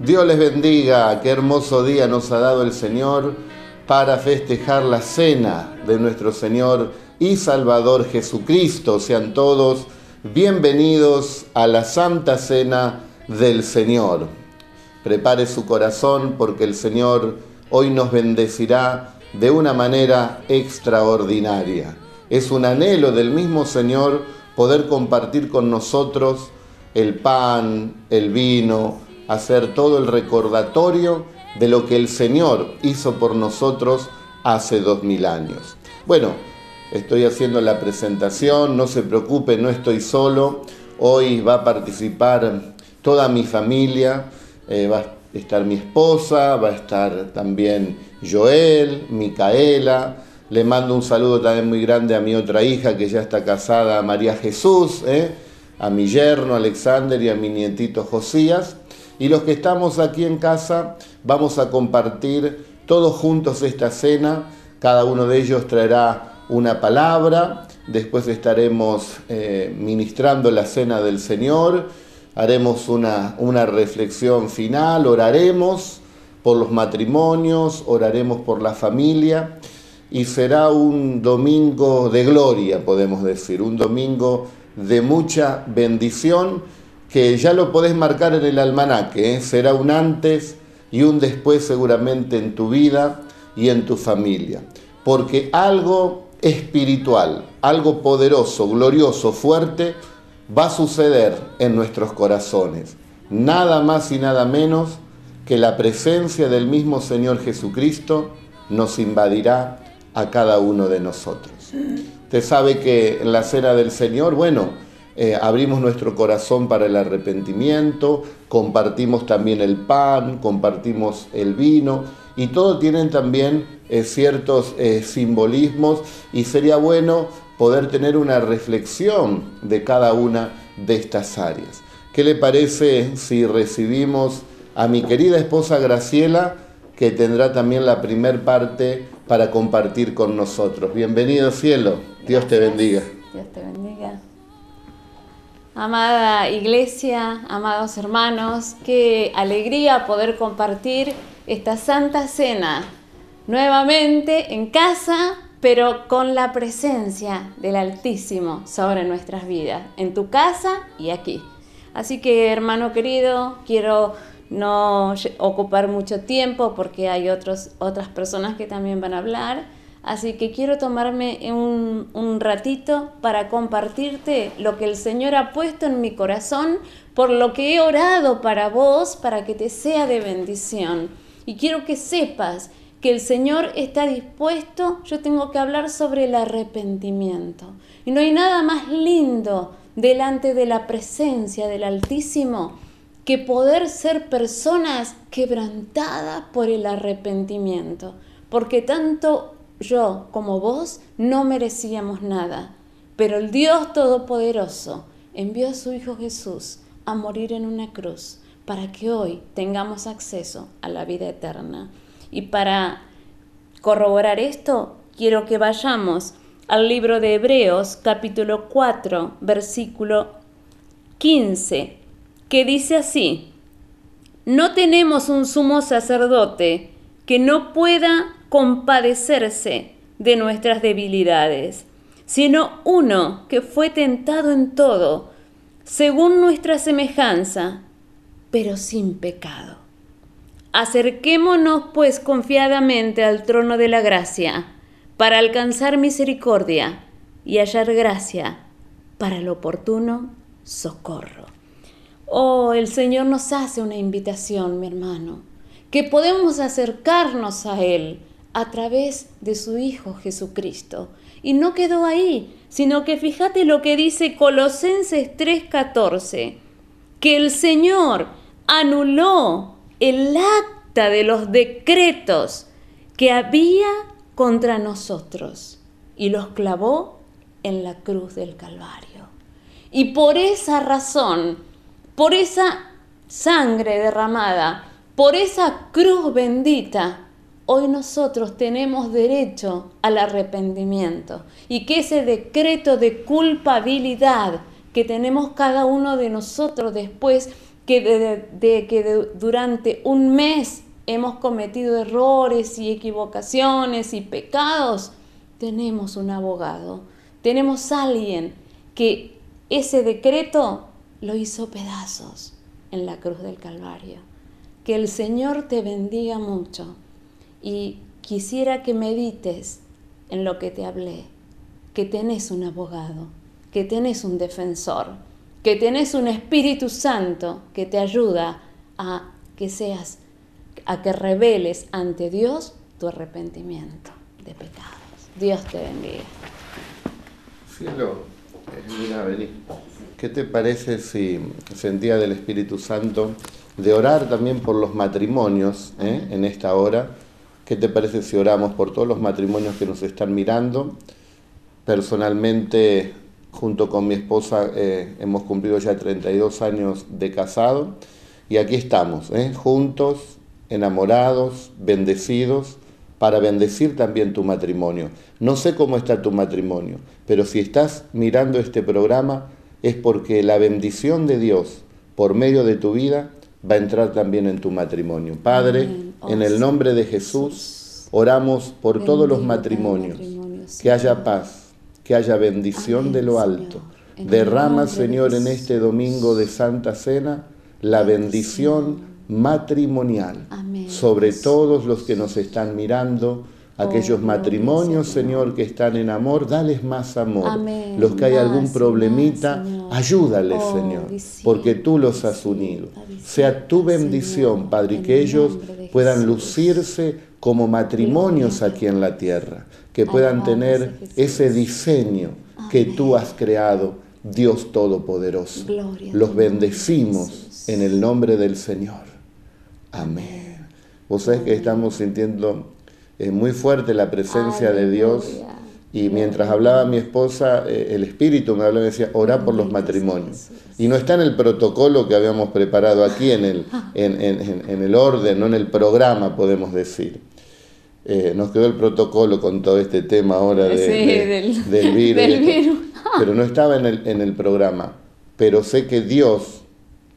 Dios les bendiga, qué hermoso día nos ha dado el Señor para festejar la cena de nuestro Señor y Salvador Jesucristo. Sean todos bienvenidos a la Santa Cena del Señor. Prepare su corazón porque el Señor hoy nos bendecirá de una manera extraordinaria. Es un anhelo del mismo Señor poder compartir con nosotros el pan, el vino, hacer todo el recordatorio de lo que el Señor hizo por nosotros hace dos mil años. Bueno, estoy haciendo la presentación, no se preocupe, no estoy solo. Hoy va a participar toda mi familia, eh, va a estar mi esposa, va a estar también Joel, Micaela. Le mando un saludo también muy grande a mi otra hija que ya está casada, María Jesús, ¿eh? a mi yerno Alexander y a mi nietito Josías. Y los que estamos aquí en casa vamos a compartir todos juntos esta cena. Cada uno de ellos traerá una palabra. Después estaremos eh, ministrando la cena del Señor. Haremos una, una reflexión final. Oraremos por los matrimonios, oraremos por la familia. Y será un domingo de gloria, podemos decir. Un domingo de mucha bendición que ya lo podés marcar en el almanaque, ¿eh? será un antes y un después seguramente en tu vida y en tu familia. Porque algo espiritual, algo poderoso, glorioso, fuerte, va a suceder en nuestros corazones. Nada más y nada menos que la presencia del mismo Señor Jesucristo nos invadirá a cada uno de nosotros. Usted sabe que en la cena del Señor, bueno, eh, abrimos nuestro corazón para el arrepentimiento, compartimos también el pan, compartimos el vino y todo tienen también eh, ciertos eh, simbolismos y sería bueno poder tener una reflexión de cada una de estas áreas. ¿Qué le parece si recibimos a mi querida esposa Graciela, que tendrá también la primer parte para compartir con nosotros? Bienvenido cielo, Dios te bendiga. Dios te bendiga. Amada iglesia, amados hermanos, qué alegría poder compartir esta santa cena nuevamente en casa, pero con la presencia del Altísimo sobre nuestras vidas, en tu casa y aquí. Así que hermano querido, quiero no ocupar mucho tiempo porque hay otros, otras personas que también van a hablar Así que quiero tomarme un, ratito para compartirte lo que el Señor ha puesto en mi corazón, por lo que he orado para vos, para que te sea de bendición. Y quiero que sepas que el Señor está dispuesto, yo tengo que hablar sobre el arrepentimiento. Y no hay nada más lindo delante de la presencia del Altísimo que poder ser personas quebrantadas por el arrepentimiento. Porque tanto yo como vos no merecíamos nada, pero el Dios Todopoderoso envió a su Hijo Jesús a morir en una cruz para que hoy tengamos acceso a la vida eterna. Y para corroborar esto, quiero que vayamos al libro de Hebreos capítulo 4, versículo 15, que dice así, no tenemos un sumo sacerdote que no pueda compadecerse de nuestras debilidades, sino uno que fue tentado en todo, según nuestra semejanza, pero sin pecado. Acerquémonos pues confiadamente al trono de la gracia, para alcanzar misericordia y hallar gracia para el oportuno socorro. Oh, el Señor nos hace una invitación, mi hermano, que podemos acercarnos a Él a través de su Hijo Jesucristo. Y no quedó ahí, sino que fíjate lo que dice Colosenses 3:14, que el Señor anuló el acta de los decretos que había contra nosotros y los clavó en la cruz del Calvario. Y por esa razón, por esa sangre derramada, por esa cruz bendita, hoy nosotros tenemos derecho al arrepentimiento. Y que ese decreto de culpabilidad que tenemos cada uno de nosotros después que, de, que durante un mes hemos cometido errores y equivocaciones y pecados, tenemos un abogado, tenemos alguien que ese decreto lo hizo pedazos en la cruz del Calvario. Que el Señor te bendiga mucho y quisiera que medites en lo que te hablé, que tenés un abogado, que tenés un defensor, que tenés un Espíritu Santo que te ayuda a que seas, a que reveles ante Dios tu arrepentimiento de pecados. Dios te bendiga. Cielo, eh, mira, vení. ¿Qué te parece si sentía del Espíritu Santo de orar también por los matrimonios eh, en esta hora? ¿Qué te parece si oramos por todos los matrimonios que nos están mirando? Personalmente, junto con mi esposa, eh, hemos cumplido ya 32 años de casado y aquí estamos, eh, juntos, enamorados, bendecidos, para bendecir también tu matrimonio. No sé cómo está tu matrimonio, pero si estás mirando este programa es porque la bendición de Dios por medio de tu vida va a entrar también en tu matrimonio. Padre, en el nombre de Jesús, oramos por todos los matrimonios, que haya paz, que haya bendición de lo alto. Derrama, Señor, en este domingo de Santa Cena la bendición matrimonial sobre todos los que nos están mirando aquellos oh, matrimonios, Señor, que están en amor, dales más amor. Los que hay algún problemita, ayúdales, oh, Señor, porque tú los has unido. Sea tu bendición, Padre, y que ellos puedan lucirse como matrimonios aquí en la tierra, que puedan tener ese diseño que tú has creado, Dios Todopoderoso. Los bendecimos en el nombre del Señor. Amén. Vos sabés que estamos sintiendo es muy fuerte la presencia de Dios. Y mientras hablaba mi esposa, eh, el Espíritu me hablaba y decía, orá por los matrimonios. Y no está en el protocolo que habíamos preparado aquí, en el, en, el orden, no en el programa, podemos decir. Eh, nos quedó el protocolo con todo este tema ahora del, virus, pero no estaba en el, en el programa. Pero sé que Dios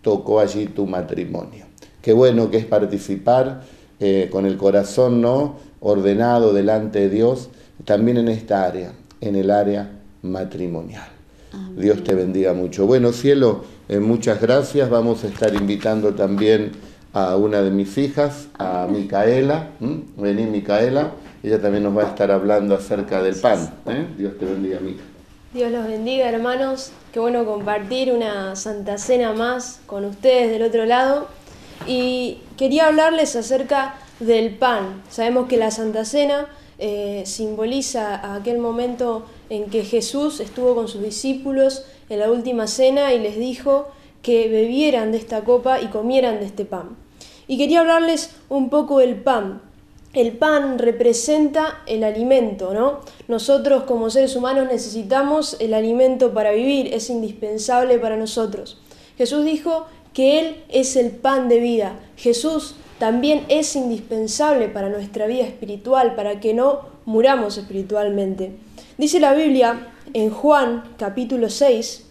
tocó allí tu matrimonio. Qué bueno que es participar eh, con el corazón, ¿no? Ordenado delante de Dios, también en esta área, en el área matrimonial. Dios te bendiga mucho. Bueno, cielo, eh, muchas gracias. Vamos a estar invitando también a una de mis hijas, a Micaela. Vení, Micaela. Ella también nos va a estar hablando acerca del pan. ¿eh? Dios te bendiga, Mica. Dios los bendiga, hermanos. Qué bueno compartir una Santa Cena más con ustedes del otro lado. Y quería hablarles acerca del pan. Sabemos que la Santa Cena eh, simboliza aquel momento en que Jesús estuvo con sus discípulos en la última cena y les dijo que bebieran de esta copa y comieran de este pan. Y quería hablarles un poco del pan. El pan representa el alimento, ¿no? Nosotros como seres humanos necesitamos el alimento para vivir, es indispensable para nosotros. Jesús dijo que Él es el pan de vida. Jesús también es indispensable para nuestra vida espiritual, para que no muramos espiritualmente. Dice la Biblia en Juan capítulo 6,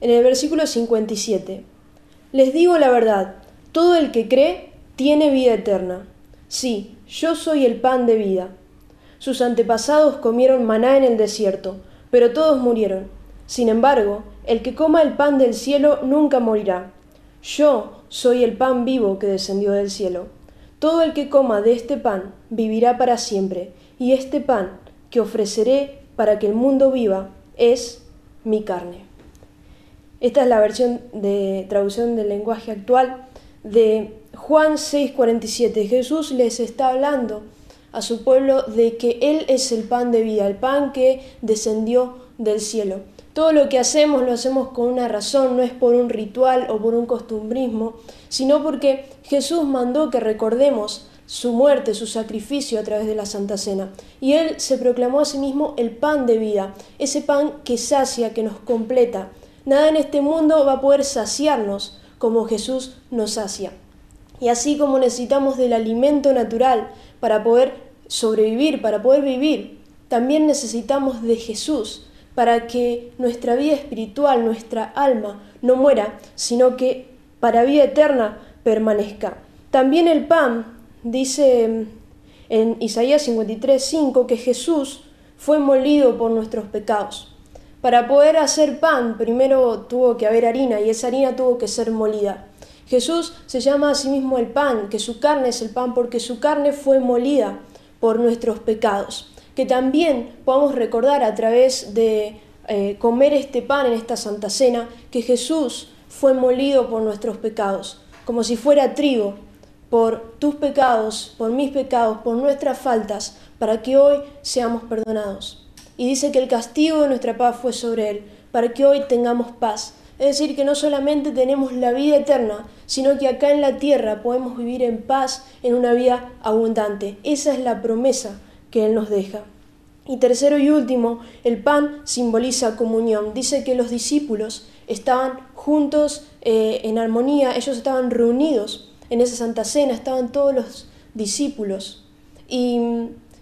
en el versículo 57, Les digo la verdad, todo el que cree tiene vida eterna. Sí, yo soy el pan de vida. Sus antepasados comieron maná en el desierto, pero todos murieron. Sin embargo, el que coma el pan del cielo nunca morirá. Yo soy el pan vivo que descendió del cielo. Todo el que coma de este pan vivirá para siempre, y este pan que ofreceré para que el mundo viva es mi carne. Esta es la versión de traducción del lenguaje actual de Juan 6:47. Jesús les está hablando a su pueblo de que Él es el pan de vida, el pan que descendió del cielo. Todo lo que hacemos lo hacemos con una razón, no es por un ritual o por un costumbrismo, sino porque Jesús mandó que recordemos su muerte, su sacrificio a través de la Santa Cena. Y Él se proclamó a sí mismo el pan de vida, ese pan que sacia, que nos completa. Nada en este mundo va a poder saciarnos como Jesús nos sacia. Y así como necesitamos del alimento natural para poder sobrevivir, para poder vivir, también necesitamos de Jesús para que nuestra vida espiritual, nuestra alma, no muera, sino que para vida eterna permanezca. También el pan, dice en Isaías 53, 5, que Jesús fue molido por nuestros pecados. Para poder hacer pan, primero tuvo que haber harina y esa harina tuvo que ser molida. Jesús se llama a sí mismo el pan, que su carne es el pan porque su carne fue molida por nuestros pecados. Que también podamos recordar a través de eh, comer este pan en esta Santa Cena que Jesús fue molido por nuestros pecados, como si fuera trigo, por tus pecados, por mis pecados, por nuestras faltas, para que hoy seamos perdonados. Y dice que el castigo de nuestra paz fue sobre él, para que hoy tengamos paz. Es decir, que no solamente tenemos la vida eterna, sino que acá en la tierra podemos vivir en paz, en una vida abundante. Esa es la promesa que Él nos deja. Y tercero y último, el pan simboliza comunión. Dice que los discípulos estaban juntos eh, en armonía, ellos estaban reunidos en esa Santa Cena, estaban todos los discípulos. Y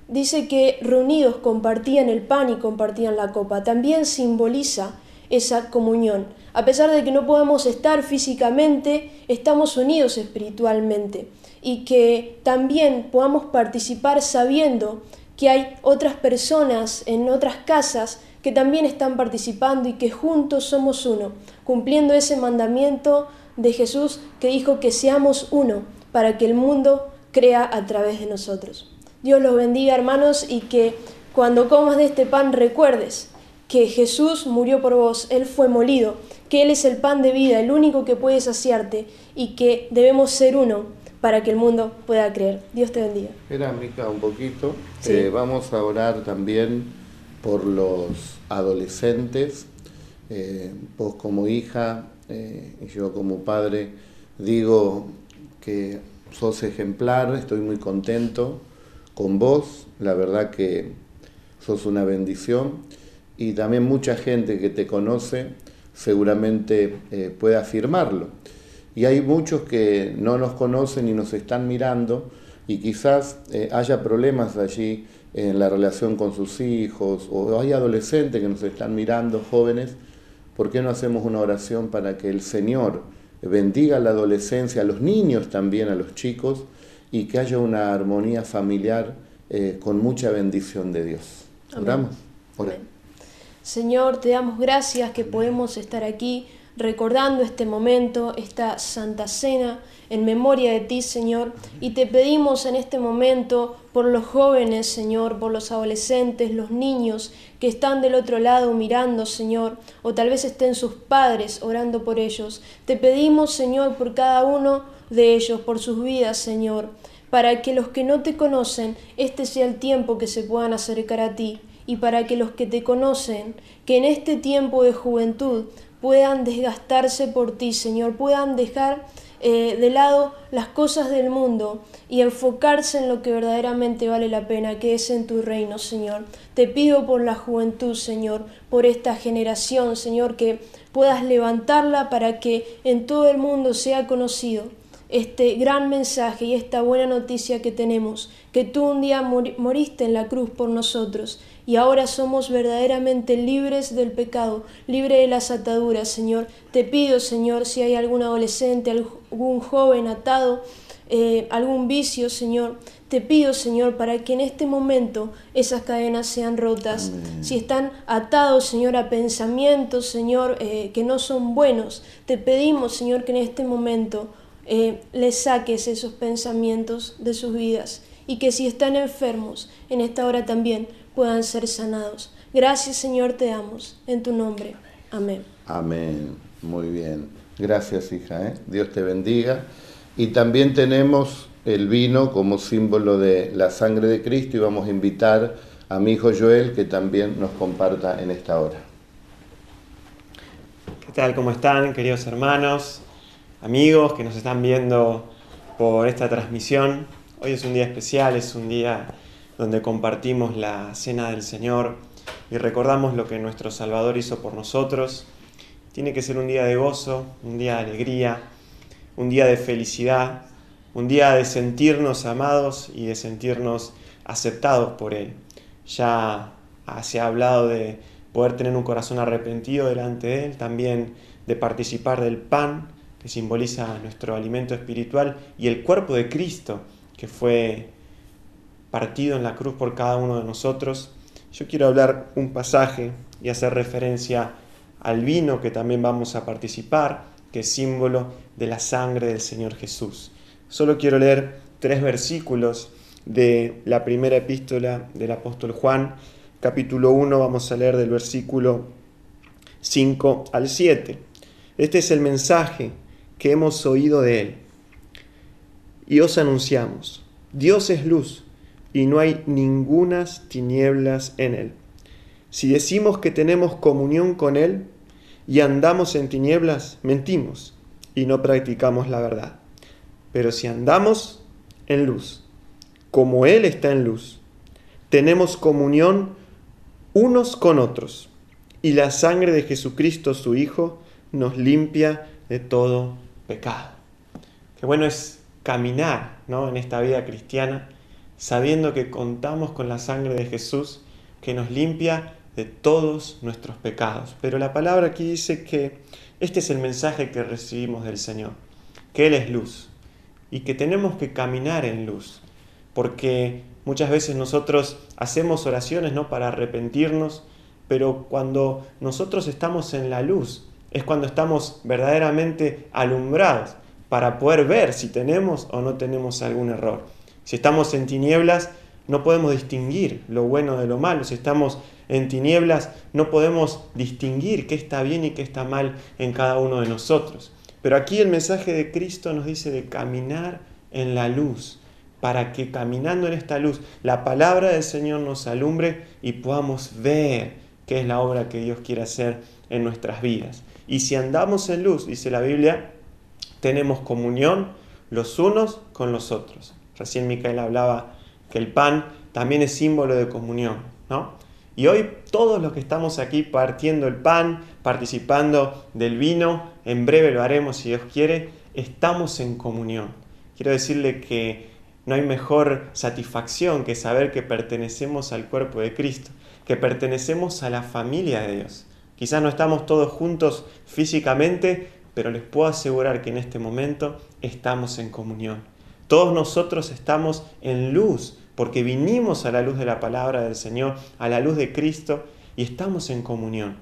dice que reunidos compartían el pan y compartían la copa. También simboliza esa comunión. A pesar de que no podemos estar físicamente, estamos unidos espiritualmente y que también podamos participar sabiendo que hay otras personas en otras casas que también están participando y que juntos somos uno, cumpliendo ese mandamiento de Jesús que dijo que seamos uno para que el mundo crea a través de nosotros. Dios los bendiga hermanos y que cuando comas de este pan recuerdes que Jesús murió por vos, Él fue molido, que Él es el pan de vida, el único que puede saciarte y que debemos ser uno para que el mundo pueda creer. Dios te bendiga. Espera, Mica, un poquito. Eh, vamos a orar también por los adolescentes. Eh, vos como hija eh, y yo como padre digo que sos ejemplar, estoy muy contento con vos, la verdad que sos una bendición y también mucha gente que te conoce seguramente eh, puede afirmarlo. Y hay muchos que no nos conocen y nos están mirando y quizás eh, haya problemas allí en la relación con sus hijos o hay adolescentes que nos están mirando, jóvenes. ¿Por qué no hacemos una oración para que el Señor bendiga a la adolescencia, a los niños también, a los chicos? y que haya una armonía familiar eh, con mucha bendición de Dios. ¿Oramos? Señor, te damos gracias que podemos estar aquí recordando este momento, esta Santa Cena, en memoria de ti, Señor, y te pedimos en este momento por los jóvenes, Señor, por los adolescentes, los niños que están del otro lado mirando, Señor, o tal vez estén sus padres orando por ellos. Te pedimos, Señor, por cada uno de ellos, por sus vidas, Señor, para que los que no te conocen, este sea el tiempo que se puedan acercar a ti, y para que los que te conocen, que en este tiempo de juventud puedan desgastarse por ti, Señor, puedan dejar eh, de lado las cosas del mundo y enfocarse en lo que verdaderamente vale la pena, que es en tu reino, Señor. Te pido por la juventud, Señor, por esta generación, Señor, que puedas levantarla para que en todo el mundo sea conocido este gran mensaje y esta buena noticia que tenemos, que tú un día moriste en la cruz por nosotros y ahora somos verdaderamente libres del pecado, libres de las ataduras, Señor. Te pido, Señor, si hay algún adolescente, algún joven atado, eh, algún vicio, Señor, te pido, Señor, para que en este momento esas cadenas sean rotas. Si están atados, Señor, a pensamientos, Señor, eh, que no son buenos, te pedimos, Señor, que en este momento eh, les saques esos pensamientos de sus vidas y que si están enfermos en esta hora también puedan ser sanados. Gracias Señor, te damos en tu nombre. Amén. Amén. Muy bien. Gracias hija. ¿eh? Dios te bendiga. Y también tenemos el vino como símbolo de la sangre de Cristo y vamos a invitar a mi hijo Joel que también nos comparta en esta hora. ¿Qué tal? ¿Cómo están, queridos hermanos? amigos que nos están viendo por esta transmisión. Hoy es un día especial, es un día donde compartimos la cena del Señor y recordamos lo que nuestro Salvador hizo por nosotros. Tiene que ser un día de gozo, un día de alegría, un día de felicidad, un día de sentirnos amados y de sentirnos aceptados por Él. Ya se ha hablado de poder tener un corazón arrepentido delante de Él, también de participar del pan que simboliza nuestro alimento espiritual, y el cuerpo de Cristo, que fue partido en la cruz por cada uno de nosotros, yo quiero hablar un pasaje y hacer referencia al vino que también vamos a participar, que es símbolo de la sangre del Señor Jesús. Solo quiero leer tres versículos de la primera epístola del apóstol Juan, capítulo 1, vamos a leer del versículo 5 al 7. Este es el mensaje que hemos oído de Él. Y os anunciamos, Dios es luz y no hay ningunas tinieblas en Él. Si decimos que tenemos comunión con Él y andamos en tinieblas, mentimos y no practicamos la verdad. Pero si andamos en luz, como Él está en luz, tenemos comunión unos con otros y la sangre de Jesucristo su Hijo nos limpia de todo pecado. Qué bueno es caminar ¿no? en esta vida cristiana sabiendo que contamos con la sangre de Jesús que nos limpia de todos nuestros pecados. Pero la palabra aquí dice que este es el mensaje que recibimos del Señor, que Él es luz y que tenemos que caminar en luz, porque muchas veces nosotros hacemos oraciones no para arrepentirnos, pero cuando nosotros estamos en la luz es cuando estamos verdaderamente alumbrados para poder ver si tenemos o no tenemos algún error. Si estamos en tinieblas, no podemos distinguir lo bueno de lo malo. Si estamos en tinieblas, no podemos distinguir qué está bien y qué está mal en cada uno de nosotros. Pero aquí el mensaje de Cristo nos dice de caminar en la luz, para que caminando en esta luz la palabra del Señor nos alumbre y podamos ver qué es la obra que Dios quiere hacer en nuestras vidas. Y si andamos en luz, dice la Biblia, tenemos comunión los unos con los otros. Recién Micael hablaba que el pan también es símbolo de comunión, ¿no? Y hoy todos los que estamos aquí partiendo el pan, participando del vino, en breve lo haremos si Dios quiere, estamos en comunión. Quiero decirle que no hay mejor satisfacción que saber que pertenecemos al cuerpo de Cristo, que pertenecemos a la familia de Dios. Quizás no estamos todos juntos físicamente, pero les puedo asegurar que en este momento estamos en comunión. Todos nosotros estamos en luz, porque vinimos a la luz de la palabra del Señor, a la luz de Cristo, y estamos en comunión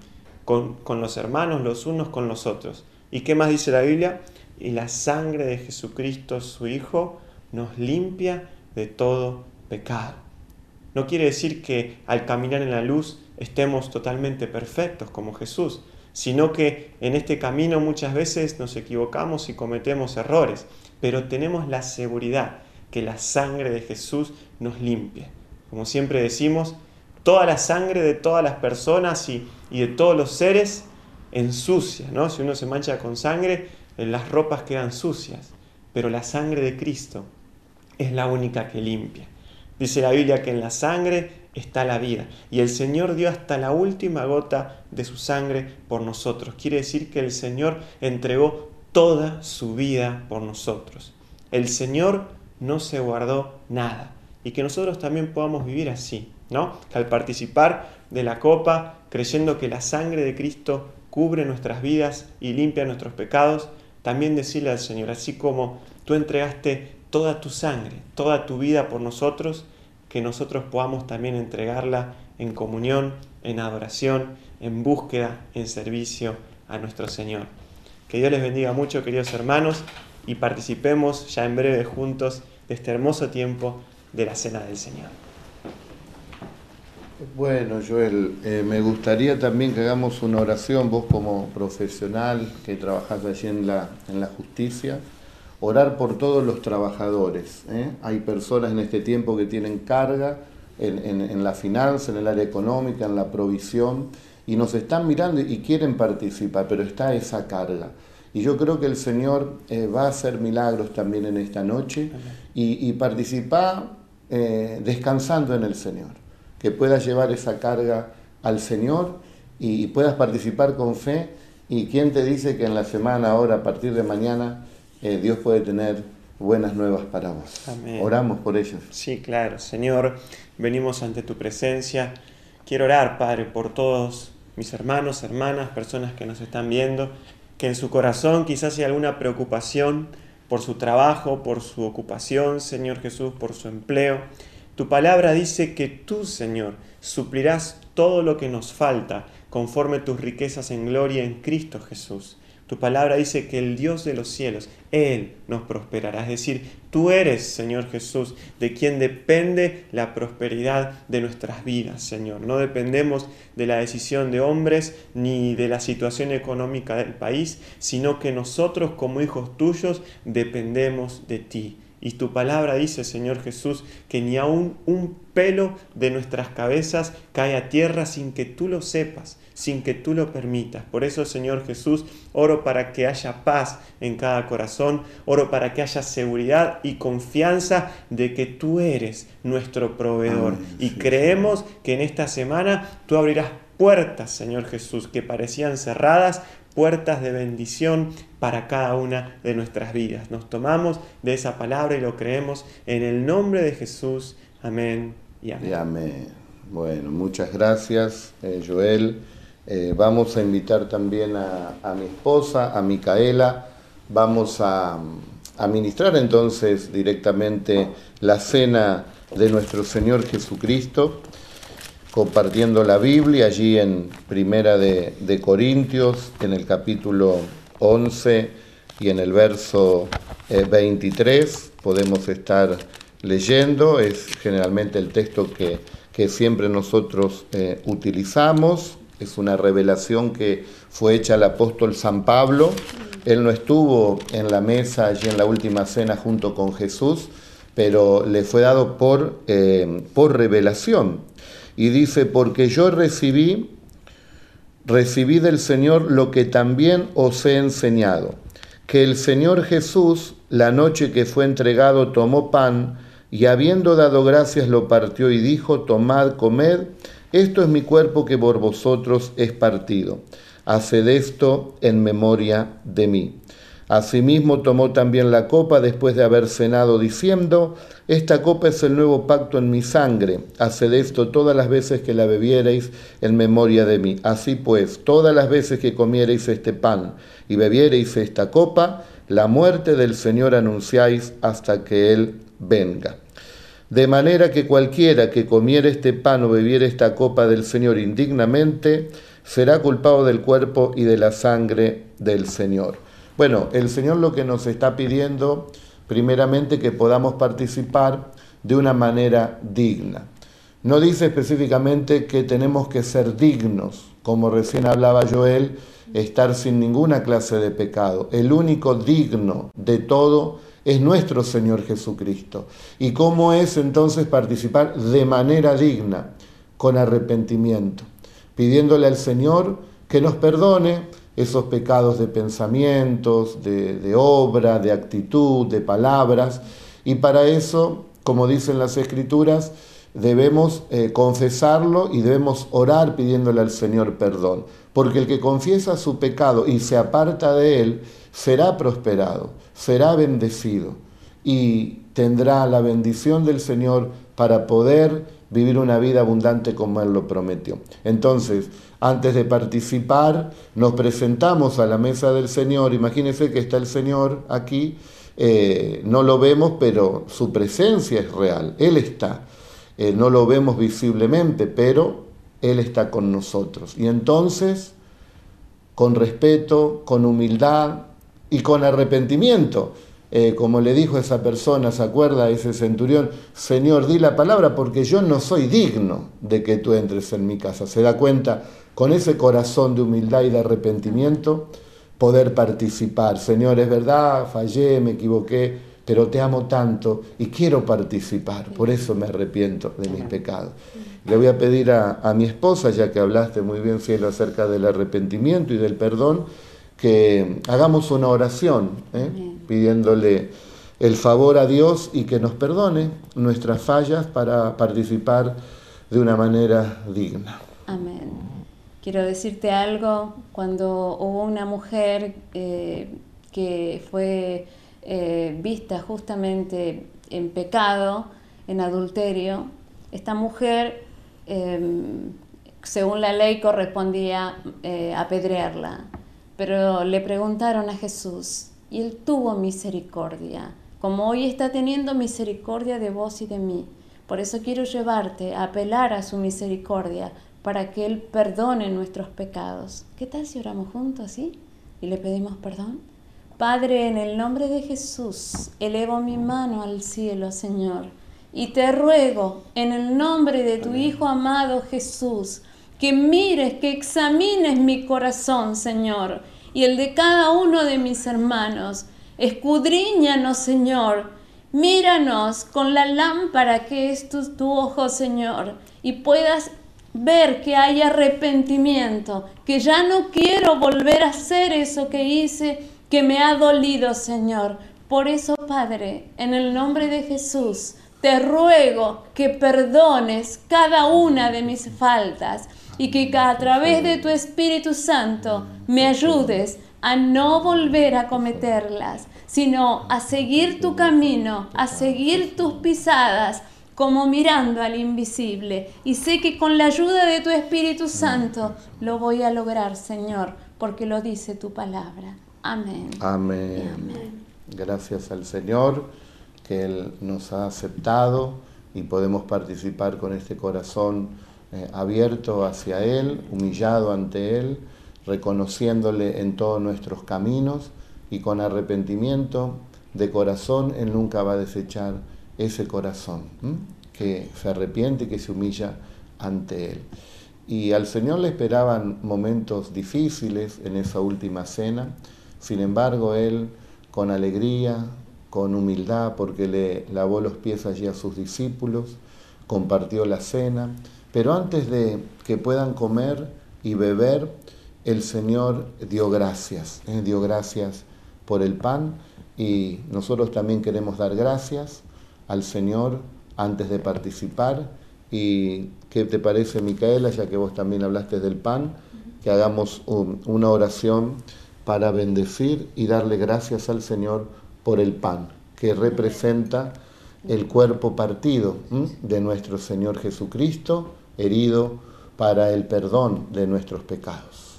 con, con los hermanos los unos con los otros. ¿Y qué más dice la Biblia? Y la sangre de Jesucristo, su Hijo, nos limpia de todo pecado. No quiere decir que al caminar en la luz estemos totalmente perfectos como Jesús, sino que en este camino muchas veces nos equivocamos y cometemos errores pero tenemos la seguridad que la sangre de Jesús nos limpia. Como siempre decimos, toda la sangre de todas las personas y, de todos los seres ensucia, ¿no? Si uno se mancha con sangre, las ropas quedan sucias, pero la sangre de Cristo es la única que limpia. Dice la Biblia que en la sangre está la vida y el Señor dio hasta la última gota de su sangre por nosotros. Quiere decir que el Señor entregó toda su vida por nosotros. El Señor no se guardó nada y que nosotros también podamos vivir así, ¿no? Al participar de la copa, creyendo que la sangre de Cristo cubre nuestras vidas y limpia nuestros pecados, también decirle al Señor, así como tú entregaste toda tu sangre, toda tu vida por nosotros, que nosotros podamos también entregarla en comunión, en adoración, en búsqueda, en servicio a nuestro Señor. Que Dios les bendiga mucho, queridos hermanos, y participemos ya en breve juntos de este hermoso tiempo de la Cena del Señor. Bueno, Joel, eh, me gustaría también que hagamos una oración, vos como profesional que trabajás allí en la, en la justicia, orar por todos los trabajadores. ¿eh? Hay personas en este tiempo que tienen carga en, en la finanza, en el área económica, en la provisión y nos están mirando y quieren participar, pero está esa carga. Y yo creo que el Señor eh, va a hacer milagros también en esta noche y, y participar eh, descansando en el Señor. Que puedas llevar esa carga al Señor y, puedas participar con fe. Y quién te dice que en la semana, ahora, a partir de mañana, eh, Dios puede tener buenas nuevas para vos. Oramos por ellos. Sí, claro. Señor, venimos ante tu presencia. Quiero orar, Padre, por todos mis hermanos, hermanas, personas que nos están viendo que en su corazón quizás hay alguna preocupación por su trabajo, por su ocupación, Señor Jesús, por su empleo. Tu palabra dice que tú, Señor, suplirás todo lo que nos falta conforme tus riquezas en gloria en Cristo Jesús. Tu palabra dice que el Dios de los cielos, Él nos prosperará. Es decir, tú eres, Señor Jesús, de quien depende la prosperidad de nuestras vidas, Señor. No dependemos de la decisión de hombres ni de la situación económica del país, sino que nosotros como hijos tuyos dependemos de ti. Y tu palabra dice, Señor Jesús, que ni aún un pelo de nuestras cabezas cae a tierra sin que tú lo sepas, sin que tú lo permitas. Por eso, Señor Jesús, oro para que haya paz en cada corazón, oro para que haya seguridad y confianza de que tú eres nuestro proveedor. y creemos que en esta semana tú abrirás puertas, Señor Jesús, que parecían cerradas, puertas de bendición para cada una de nuestras vidas. Nos tomamos de esa palabra y lo creemos en el nombre de Jesús. Amén y amén. Bueno, muchas gracias, eh, Joel. Eh, vamos a invitar también a, mi esposa, a Micaela. Vamos a, a ministrar entonces directamente la cena de nuestro Señor Jesucristo compartiendo la Biblia allí en Primera de, Corintios, en el capítulo 11 y en el verso 23 eh, podemos estar leyendo, es generalmente el texto que, siempre nosotros eh, utilizamos, es una revelación que fue hecha al apóstol San Pablo, él no estuvo en la mesa allí en la última cena junto con Jesús, pero le fue dado por, eh, por revelación y dice, porque yo recibí, recibí del Señor lo que también os he enseñado, que el Señor Jesús, la noche que fue entregado, tomó pan, y habiendo dado gracias lo partió y dijo, tomad, comed, esto es mi cuerpo que por vosotros es partido. Haced esto en memoria de mí. Asimismo tomó también la copa después de haber cenado, diciendo, Esta copa es el nuevo pacto en mi sangre, haced esto todas las veces que la bebiereis en memoria de mí. Así pues, todas las veces que comiereis este pan y bebiereis esta copa, la muerte del Señor anunciáis hasta que Él venga. De manera que cualquiera que comiere este pan o bebiere esta copa del Señor indignamente, será culpado del cuerpo y de la sangre del Señor. Bueno, el Señor lo que nos está pidiendo, primeramente, que podamos participar de una manera digna. No dice específicamente que tenemos que ser dignos, como recién hablaba Joel, estar sin ninguna clase de pecado. El único digno de todo es nuestro Señor Jesucristo. ¿Y cómo es entonces participar de manera digna? Con arrepentimiento, pidiéndole al Señor que nos perdone esos pecados de pensamientos, de, obra, de actitud, de palabras. Y para eso, como dicen las escrituras, debemos eh, confesarlo y debemos orar pidiéndole al Señor perdón. Porque el que confiesa su pecado y se aparta de él, será prosperado, será bendecido y tendrá la bendición del Señor para poder vivir una vida abundante como Él lo prometió. Entonces, antes de participar, nos presentamos a la mesa del Señor. Imagínense que está el Señor aquí, eh, no lo vemos, pero su presencia es real, Él está. Eh, no lo vemos visiblemente, pero Él está con nosotros. Y entonces, con respeto, con humildad y con arrepentimiento, eh, como le dijo esa persona, ¿se acuerda? Ese centurión, Señor, di la palabra porque yo no soy digno de que tú entres en mi casa. Se da cuenta, con ese corazón de humildad y de arrepentimiento, poder participar. Señor, es verdad, fallé, me equivoqué, pero te amo tanto y quiero participar. Por eso me arrepiento de mis pecados. Le voy a pedir a, a mi esposa, ya que hablaste muy bien, cielo, acerca del arrepentimiento y del perdón, que hagamos una oración ¿eh? Pidiéndole el favor a Dios y que nos perdone nuestras fallas para participar de una manera digna. Amén. Quiero decirte algo, cuando hubo una mujer eh, que fue eh, vista justamente en pecado, en adulterio, esta mujer, según la ley, correspondía apedrearla Pero le preguntaron a Jesús y él tuvo misericordia, como hoy está teniendo misericordia de vos y de mí. Por eso quiero llevarte a apelar a su misericordia para que Él perdone nuestros pecados. ¿Qué tal si oramos juntos así y le pedimos perdón? Padre, en el nombre de Jesús, elevo mi mano al cielo, Señor, y te ruego, en el nombre de tu Hijo amado Jesús, que mires, que examines mi corazón, Señor, y el de cada uno de mis hermanos. Escudriñanos, Señor, Míranos con la lámpara que es tu, tu, ojo, Señor, y puedas ver que hay arrepentimiento, que ya no quiero volver a hacer eso que hice, que me ha dolido, Señor. Por eso, Padre, en el nombre de Jesús, te ruego que perdones cada una de mis faltas y que a través de tu Espíritu Santo me ayudes a no volver a cometerlas sino a seguir tu camino, a seguir tus pisadas, como mirando al invisible. Y sé que con la ayuda de tu Espíritu Santo lo voy a lograr, Señor, porque lo dice tu palabra. Amén. Amén. Gracias al Señor que Él nos ha aceptado y podemos participar con este corazón eh, abierto hacia Él, humillado ante Él, reconociéndole en todos nuestros caminos y con arrepentimiento de corazón, Él nunca va a desechar ese corazón que se arrepiente y que se humilla ante Él. Y al Señor le esperaban momentos difíciles en esa última cena, sin embargo Él con alegría, con humildad, porque le lavó los pies allí a sus discípulos, compartió la cena, pero antes de que puedan comer y beber, el Señor dio gracias, ¿eh? dio gracias por el pan y nosotros también queremos dar gracias al Señor antes de participar. ¿Y qué te parece, Micaela, ya que vos también hablaste del pan? Que hagamos una oración para bendecir y darle gracias al Señor por el pan, que representa el cuerpo partido de nuestro Señor Jesucristo, herido para el perdón de nuestros pecados.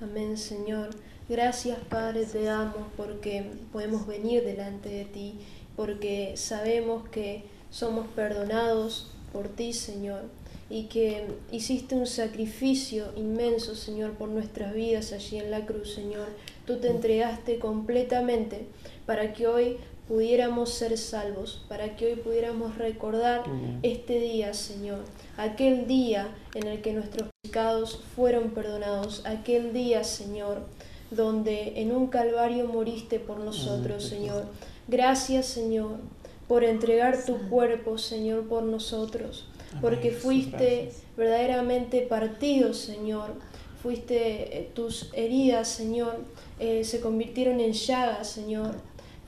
Amén, Señor. Gracias Padre, te damos porque podemos venir delante de ti, porque sabemos que somos perdonados por ti, Señor, y que hiciste un sacrificio inmenso, Señor, por nuestras vidas allí en la cruz, Señor. Tú te entregaste completamente para que hoy pudiéramos ser salvos, para que hoy pudiéramos recordar este día, Señor, aquel día en el que nuestros pecados fueron perdonados, aquel día, Señor, donde en un calvario moriste por nosotros, Señor. Gracias, Señor, por entregar tu cuerpo, Señor, por nosotros, porque fuiste verdaderamente partido, Señor. Fuiste, eh, tus heridas, Señor, eh, se convirtieron en llagas, Señor.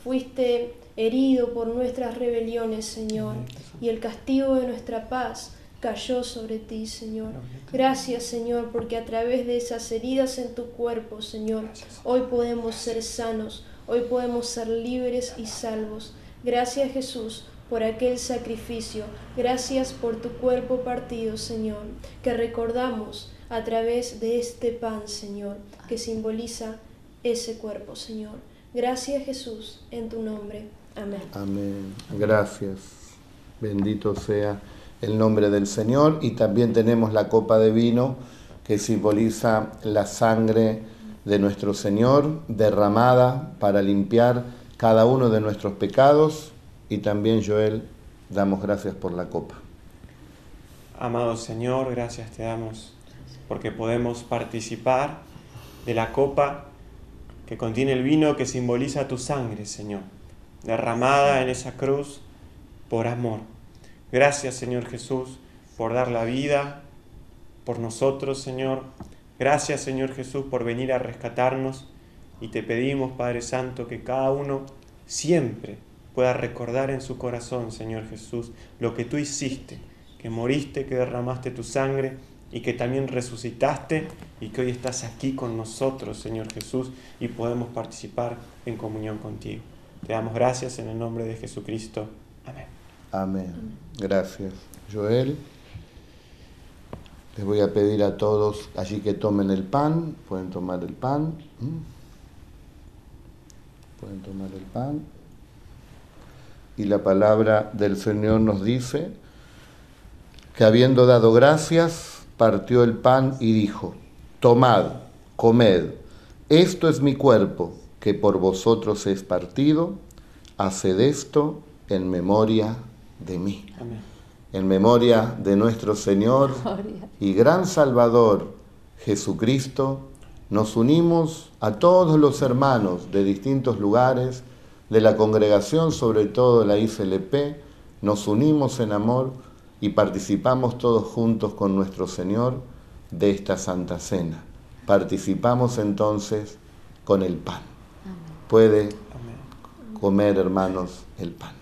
Fuiste herido por nuestras rebeliones, Señor, y el castigo de nuestra paz cayó sobre ti, Señor. Gracias, Señor, porque a través de esas heridas en tu cuerpo, Señor, hoy podemos ser sanos, hoy podemos ser libres y salvos. Gracias, Jesús, por aquel sacrificio. Gracias por tu cuerpo partido, Señor, que recordamos a través de este pan, Señor, que simboliza ese cuerpo, Señor. Gracias, Jesús, en tu nombre. Amén. Amén. Gracias. Bendito sea el nombre del Señor y también tenemos la copa de vino que simboliza la sangre de nuestro Señor derramada para limpiar cada uno de nuestros pecados y también Joel damos gracias por la copa. Amado Señor, gracias te damos porque podemos participar de la copa que contiene el vino que simboliza tu sangre, Señor, derramada en esa cruz por amor. Gracias, Señor Jesús, por dar la vida por nosotros, Señor. Gracias, Señor Jesús, por venir a rescatarnos. Y te pedimos, Padre Santo, que cada uno siempre pueda recordar en su corazón, Señor Jesús, lo que tú hiciste, que moriste, que derramaste tu sangre y que también resucitaste y que hoy estás aquí con nosotros, Señor Jesús, y podemos participar en comunión contigo. Te damos gracias en el nombre de Jesucristo. Amén. Amén. Gracias. Joel. Les voy a pedir a todos allí que tomen el pan, pueden tomar el pan. Pueden tomar el pan. Y la palabra del Señor nos dice que habiendo dado gracias, partió el pan y dijo, tomad, comed, esto es mi cuerpo, que por vosotros es partido, haced esto en memoria de mí. En memoria de nuestro Señor y gran Salvador Jesucristo, nos unimos a todos los hermanos de distintos lugares de la congregación, sobre todo la ICLP, nos unimos en amor y participamos todos juntos con nuestro Señor de esta Santa Cena. Participamos entonces con el pan. Puede comer, hermanos, el pan.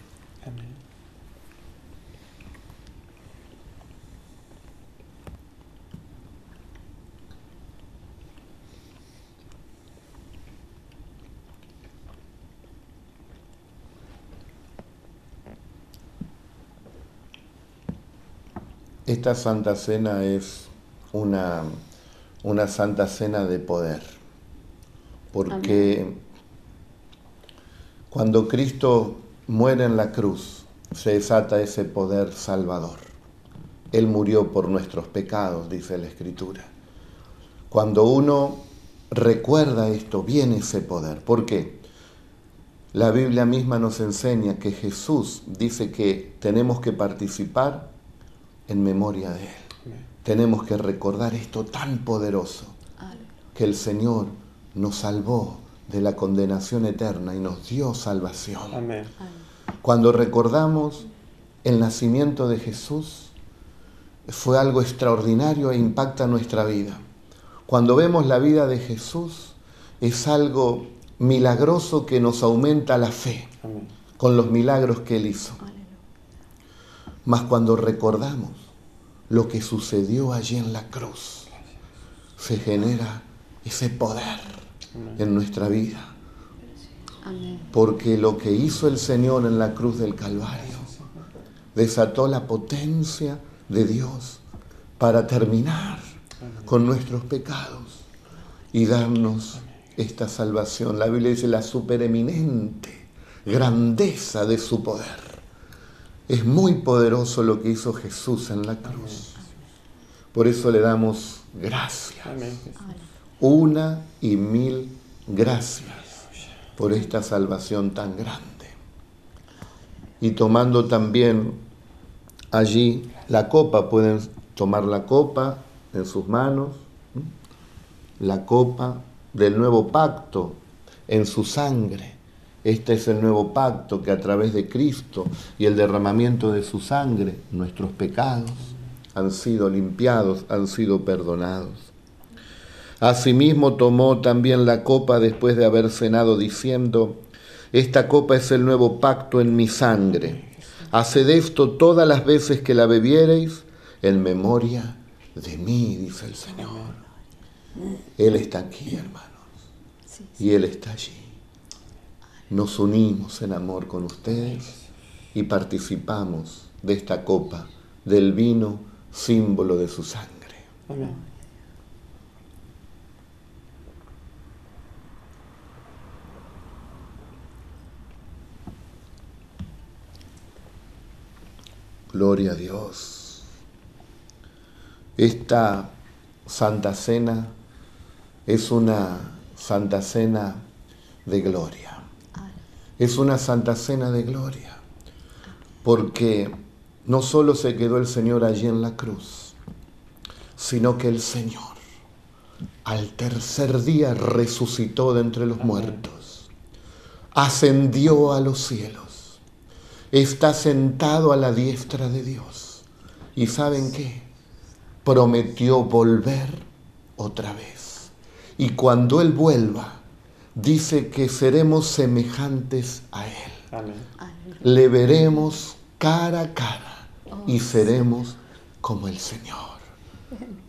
Esta Santa Cena es una, una Santa Cena de poder, porque cuando Cristo muere en la cruz, se desata ese poder salvador. Él murió por nuestros pecados, dice la Escritura. Cuando uno recuerda esto, viene ese poder. ¿Por qué? La Biblia misma nos enseña que Jesús dice que tenemos que participar en memoria de Él. Tenemos que recordar esto tan poderoso, que el Señor nos salvó de la condenación eterna y nos dio salvación. Cuando recordamos el nacimiento de Jesús, fue algo extraordinario e impacta nuestra vida. Cuando vemos la vida de Jesús, es algo milagroso que nos aumenta la fe con los milagros que Él hizo. Mas cuando recordamos lo que sucedió allí en la cruz, se genera ese poder en nuestra vida. Porque lo que hizo el Señor en la cruz del Calvario desató la potencia de Dios para terminar con nuestros pecados y darnos esta salvación. La Biblia dice la supereminente grandeza de su poder. Es muy poderoso lo que hizo Jesús en la cruz. Por eso le damos gracias. Una y mil gracias por esta salvación tan grande. Y tomando también allí la copa, pueden tomar la copa en sus manos, la copa del nuevo pacto en su sangre este es el nuevo pacto que a través de Cristo y el derramamiento de su sangre, nuestros pecados han sido limpiados, han sido perdonados. Asimismo tomó también la copa después de haber cenado diciendo, esta copa es el nuevo pacto en mi sangre. Haced esto todas las veces que la bebiereis en memoria de mí, dice el Señor. Él está aquí, hermanos, y Él está allí nos unimos en amor con ustedes y participamos de esta copa, del vino, símbolo de su sangre. Amén. Gloria a Dios. Esta Santa Cena es una Santa Cena de gloria es una santa cena de gloria, porque no solo se quedó el Señor allí en la cruz, sino que el Señor al tercer día resucitó de entre los muertos, ascendió a los cielos, está sentado a la diestra de Dios. ¿Y saben qué? Prometió volver otra vez. Y cuando Él vuelva, dice que seremos semejantes a Él. Le veremos cara a cara y oh, seremos como el Señor.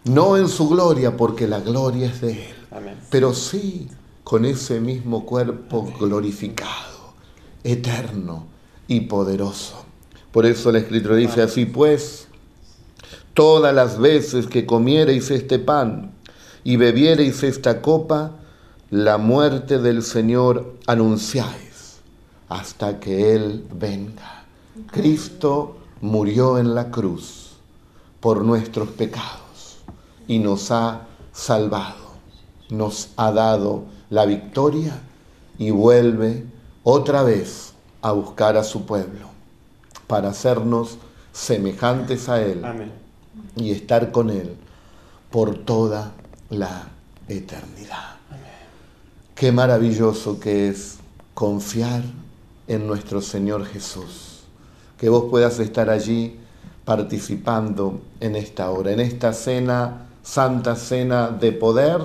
No en su gloria, porque la gloria es de Él, pero sí con ese mismo cuerpo glorificado, eterno y poderoso. Por eso la Escritura dice así, pues, Todas las veces que comiereis este pan y bebiereis esta copa, la muerte del Señor anunciáis hasta que Él venga. Cristo murió en la cruz por nuestros pecados y nos ha salvado, nos ha dado la victoria y vuelve otra vez a buscar a su pueblo para hacernos semejantes a Él y estar con Él por toda la eternidad. Qué maravilloso que es confiar en nuestro Señor Jesús. Que vos puedas estar allí participando en esta hora, en esta cena, santa cena de poder,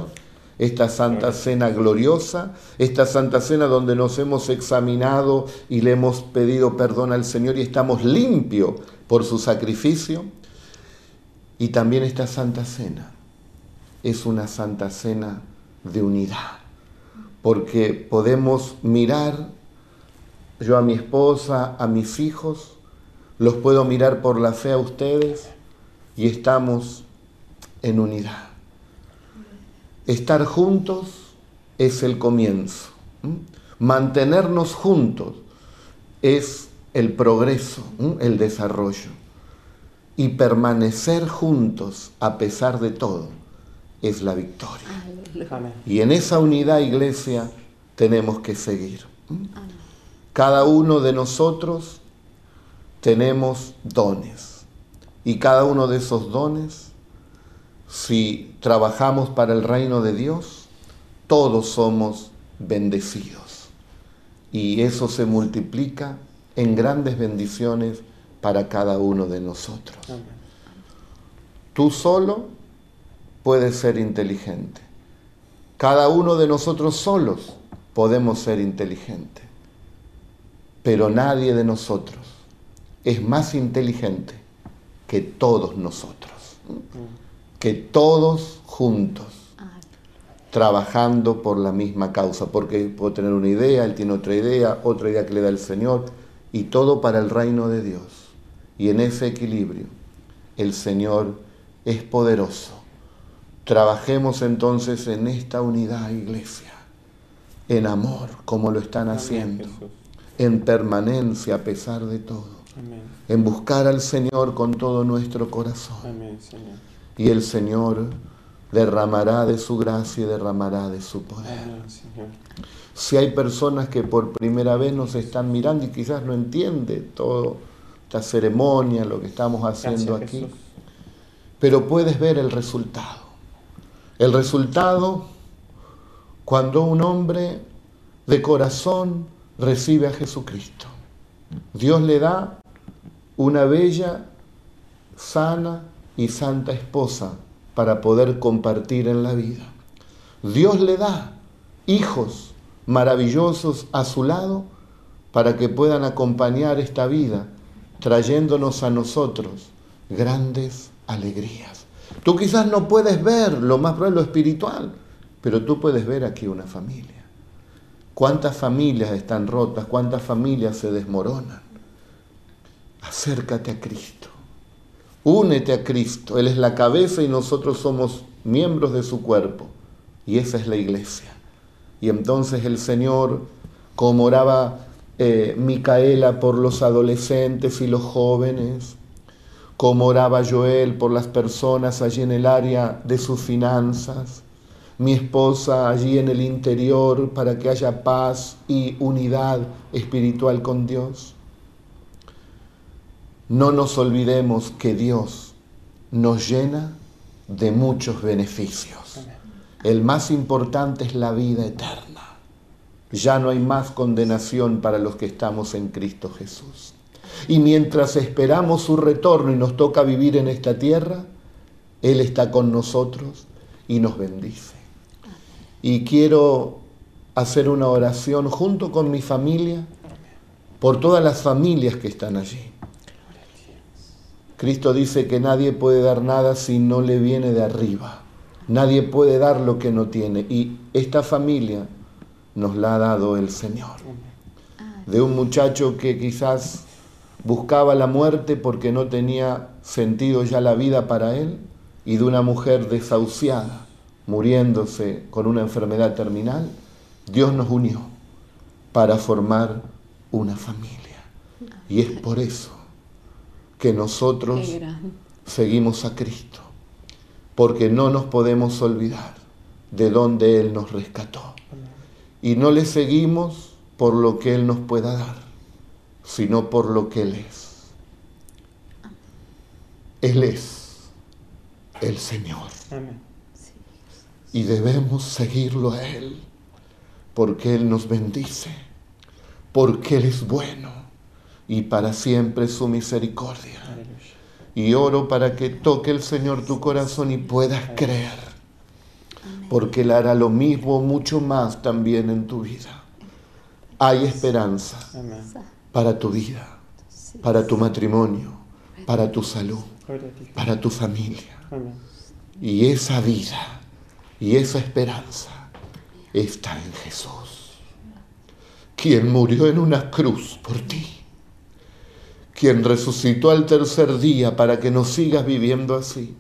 esta santa cena gloriosa, esta santa cena donde nos hemos examinado y le hemos pedido perdón al Señor y estamos limpios por su sacrificio. Y también esta santa cena es una santa cena de unidad porque podemos mirar, yo a mi esposa, a mis hijos, los puedo mirar por la fe a ustedes y estamos en unidad. Estar juntos es el comienzo. Mantenernos juntos es el progreso, el desarrollo. Y permanecer juntos a pesar de todo es la victoria. Y en esa unidad, iglesia, tenemos que seguir. Cada uno de nosotros tenemos dones. Y cada uno de esos dones, si trabajamos para el reino de Dios, todos somos bendecidos. Y eso se multiplica en grandes bendiciones para cada uno de nosotros. Tú solo puedes ser inteligente. Cada uno de nosotros solos podemos ser inteligentes, pero nadie de nosotros es más inteligente que todos nosotros, que todos juntos, trabajando por la misma causa, porque puedo tener una idea, él tiene otra idea, otra idea que le da el Señor, y todo para el reino de Dios. Y en ese equilibrio, el Señor es poderoso Trabajemos entonces en esta unidad, iglesia, en amor, como lo están haciendo, en permanencia a pesar de todo, en buscar al Señor con todo nuestro corazón. Y el Señor derramará de su gracia y derramará de su poder. si hay personas que por primera vez nos están mirando y quizás no entienden toda esta ceremonia, lo que estamos haciendo aquí, pero puedes ver el resultado el resultado, cuando un hombre de corazón recibe a Jesucristo, Dios le da una bella, sana y santa esposa para poder compartir en la vida. Dios le da hijos maravillosos a su lado para que puedan acompañar esta vida, trayéndonos a nosotros grandes alegrías. Tú quizás no puedes ver lo más probable, lo espiritual, pero tú puedes ver aquí una familia. ¿Cuántas familias están rotas? ¿Cuántas familias se desmoronan? Acércate a Cristo. Únete a Cristo. Él es la cabeza y nosotros somos miembros de su cuerpo. Y esa es la iglesia. Y entonces el Señor, como oraba eh, Micaela por los adolescentes y los jóvenes, como oraba Joel por las personas allí en el área de sus finanzas, mi esposa allí en el interior para que haya paz y unidad espiritual con Dios. No nos olvidemos que Dios nos llena de muchos beneficios. El más importante es la vida eterna. Ya no hay más condenación para los que estamos en Cristo Jesús. Y mientras esperamos su retorno y nos toca vivir en esta tierra, Él está con nosotros y nos bendice. Y quiero hacer una oración junto con mi familia por todas las familias que están allí. Cristo dice que nadie puede dar nada si no le viene de arriba. Nadie puede dar lo que no tiene. Y esta familia nos la ha dado el Señor. De un muchacho que quizás buscaba la muerte porque no tenía sentido ya la vida para él, y de una mujer desahuciada, muriéndose con una enfermedad terminal, Dios nos unió para formar una familia. Y es por eso que nosotros seguimos a Cristo, porque no nos podemos olvidar de donde Él nos rescató. Y no le seguimos por lo que Él nos pueda dar, sino por lo que Él es. Él es el Señor. Y debemos seguirlo a Él, porque Él nos bendice, porque Él es bueno y para siempre su misericordia. Y oro para que toque el Señor tu corazón y puedas creer, porque Él hará lo mismo, mucho más también en tu vida. Hay esperanza para tu vida, para tu matrimonio, para tu salud, para tu familia. Y esa vida y esa esperanza está en Jesús, quien murió en una cruz por ti, quien resucitó al tercer día para que no sigas viviendo así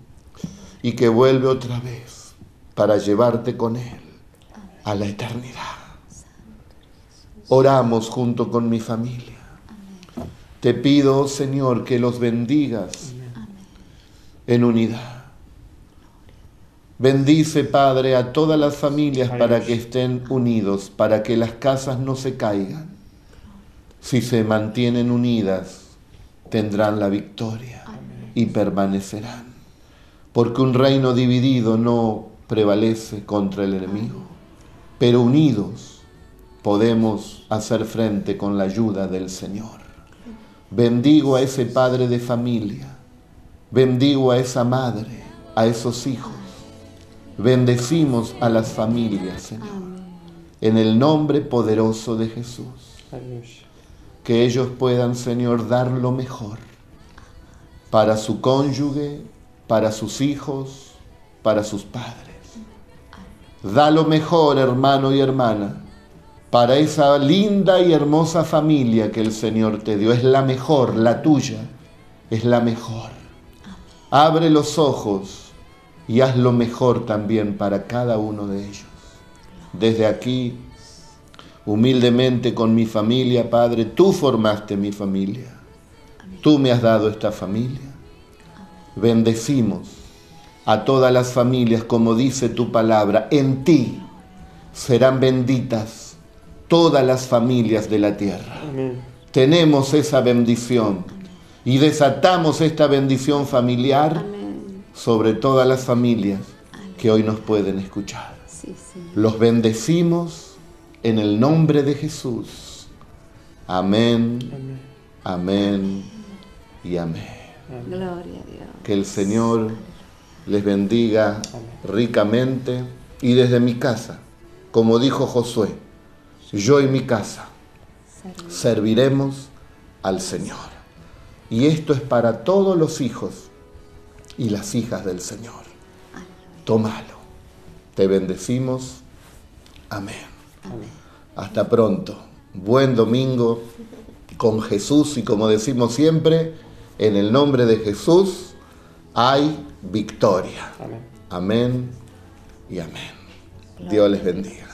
y que vuelve otra vez para llevarte con Él a la eternidad. Oramos junto con mi familia. Te pido, Señor, que los bendigas en unidad. Bendice, Padre, a todas las familias para que estén unidos, para que las casas no se caigan. Si se mantienen unidas, tendrán la victoria y permanecerán. Porque un reino dividido no prevalece contra el enemigo, pero unidos podemos hacer frente con la ayuda del Señor. Bendigo a ese padre de familia, bendigo a esa madre, a esos hijos. Bendecimos a las familias, Señor, en el nombre poderoso de Jesús. Que ellos puedan, Señor, dar lo mejor para su cónyuge, para sus hijos, para sus padres. Da lo mejor, hermano y hermana para esa linda y hermosa familia que el Señor te dio. Es la mejor, la tuya, es la mejor. Abre los ojos y haz lo mejor también para cada uno de ellos. Desde aquí, humildemente con mi familia, Padre, tú formaste mi familia. Tú me has dado esta familia. Bendecimos a todas las familias, como dice tu palabra, en ti serán benditas todas las familias de la tierra. Tenemos esa bendición y desatamos esta bendición familiar sobre todas las familias que hoy nos pueden escuchar. Los bendecimos en el nombre de Jesús. Amén, amén, y amén. Gloria a Dios. Que el Señor les bendiga ricamente y desde mi casa, como dijo Josué, yo y mi casa serviremos al Señor. Y esto es para todos los hijos y las hijas del Señor. Tómalo. Te bendecimos. Amén. Hasta pronto. Buen domingo con Jesús y como decimos siempre, en el nombre de Jesús hay victoria. Amén, y amén. Dios les bendiga.